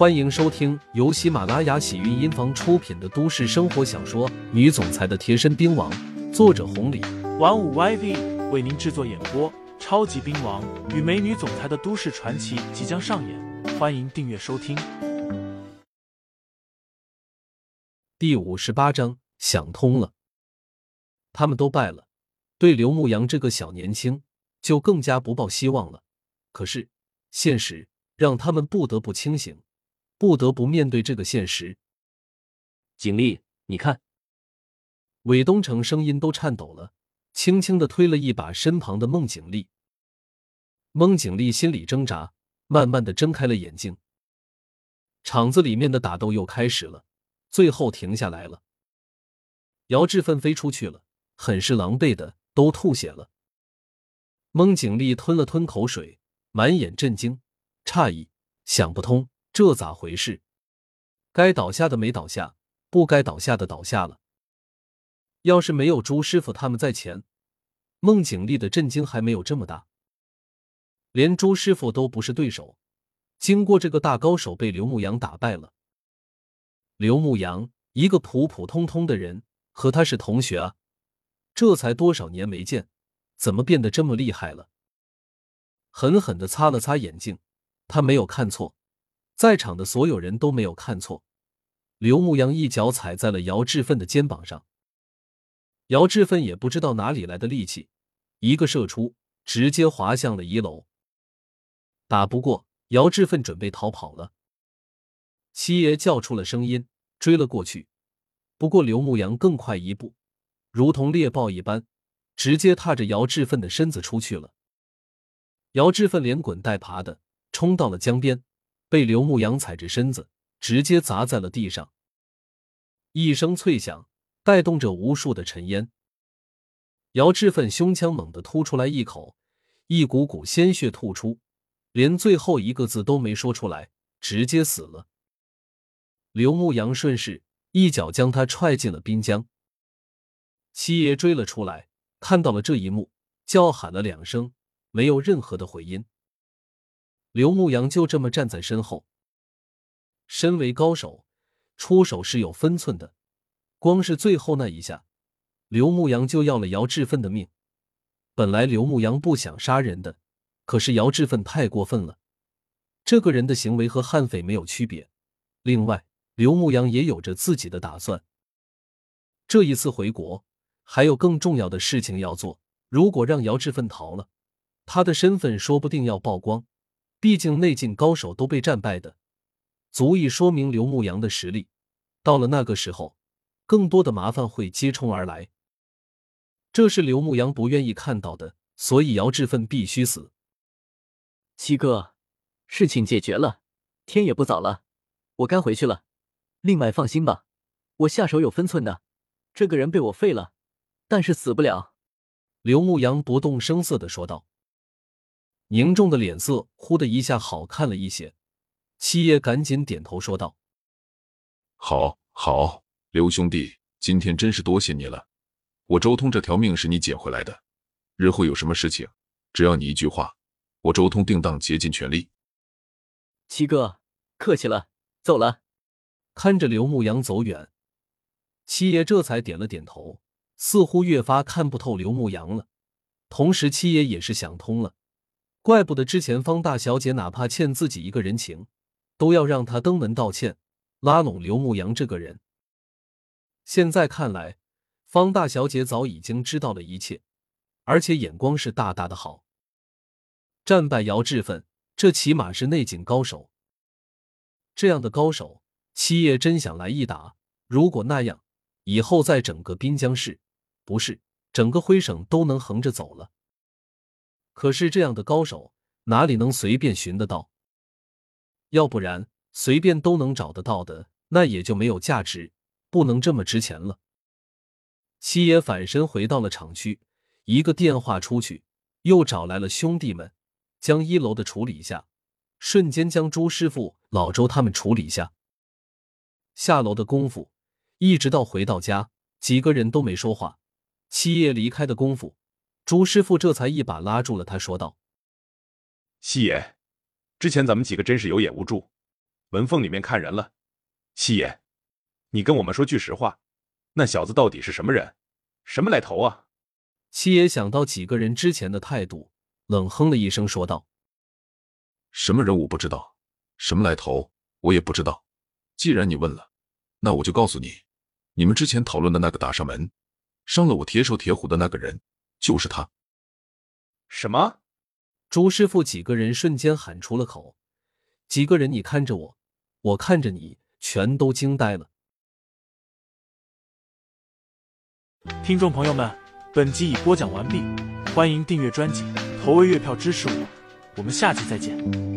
欢迎收听由喜马拉雅喜韵音房出品的都市生活小说《女总裁的贴身兵王》，作者红礼，玩五 YV 为您制作演播。超级兵王与美女总裁的都市传奇即将上演，欢迎订阅收听。第五十八章，想通了。他们都败了，对刘牧阳这个小年轻就更加不抱希望了。可是现实让他们不得不清醒，不得不面对这个现实。景丽，你看，韦东城声音都颤抖了，轻轻的推了一把身旁的孟景丽。孟景丽心里挣扎，慢慢的睁开了眼睛。场子里面的打斗又开始了，最后停下来了。姚志奋飞出去了，很是狼狈的，都吐血了。孟景丽吞了吞口水，满眼震惊、诧异，想不通这咋回事？该倒下的没倒下，不该倒下的倒下了。要是没有朱师傅他们在前，孟景丽的震惊还没有这么大。连朱师傅都不是对手，经过这个大高手被刘牧阳打败了。刘牧阳一个普普通通的人，和他是同学啊，这才多少年没见，怎么变得这么厉害了？狠狠的擦了擦眼镜，他没有看错，在场的所有人都没有看错。刘牧阳一脚踩在了姚志奋的肩膀上，姚志奋也不知道哪里来的力气，一个射出，直接滑向了一楼。打不过，姚志奋准备逃跑了。七爷叫出了声音，追了过去。不过刘牧阳更快一步，如同猎豹一般，直接踏着姚志奋的身子出去了。姚志奋连滚带爬的冲到了江边，被刘牧阳踩着身子，直接砸在了地上。一声脆响，带动着无数的尘烟。姚志奋胸腔猛地突出来一口，一股股鲜血吐出。连最后一个字都没说出来，直接死了。刘牧阳顺势一脚将他踹进了滨江。七爷追了出来，看到了这一幕，叫喊了两声，没有任何的回音。刘牧阳就这么站在身后。身为高手，出手是有分寸的。光是最后那一下，刘牧阳就要了姚志奋的命。本来刘牧阳不想杀人的。可是姚志奋太过分了，这个人的行为和悍匪没有区别。另外，刘牧阳也有着自己的打算。这一次回国，还有更重要的事情要做。如果让姚志奋逃了，他的身份说不定要曝光。毕竟内劲高手都被战败的，足以说明刘牧阳的实力。到了那个时候，更多的麻烦会接踵而来。这是刘牧阳不愿意看到的，所以姚志奋必须死。七哥，事情解决了，天也不早了，我该回去了。另外，放心吧，我下手有分寸的。这个人被我废了，但是死不了。刘牧阳不动声色的说道。凝重的脸色忽的一下好看了一些。七爷赶紧点头说道：“好，好，刘兄弟，今天真是多谢你了。我周通这条命是你捡回来的，日后有什么事情，只要你一句话。”我周通定当竭尽全力。七哥，客气了，走了。看着刘牧阳走远，七爷这才点了点头，似乎越发看不透刘牧阳了。同时，七爷也是想通了，怪不得之前方大小姐哪怕欠自己一个人情，都要让他登门道歉，拉拢刘牧阳这个人。现在看来，方大小姐早已经知道了一切，而且眼光是大大的好。战败姚志奋，这起码是内景高手。这样的高手，七爷真想来一打。如果那样，以后在整个滨江市，不是整个徽省都能横着走了。可是这样的高手哪里能随便寻得到？要不然随便都能找得到的，那也就没有价值，不能这么值钱了。七爷反身回到了厂区，一个电话出去，又找来了兄弟们。将一楼的处理一下，瞬间将朱师傅、老周他们处理一下。下楼的功夫，一直到回到家，几个人都没说话。七爷离开的功夫，朱师傅这才一把拉住了他，说道：“七爷，之前咱们几个真是有眼无珠，门缝里面看人了。七爷，你跟我们说句实话，那小子到底是什么人，什么来头啊？七爷想到几个人之前的态度，冷哼了一声，说道：“什么人我不知道，什么来头我也不知道。既然你问了，那我就告诉你，你们之前讨论的那个打上门，伤了我铁手铁虎的那个人，就是他。”什么？朱师傅几个人瞬间喊出了口。几个人，你看着我，我看着你，全都惊呆了。听众朋友们，本集已播讲完毕，欢迎订阅专辑，投喂月票支持我，我们下集再见。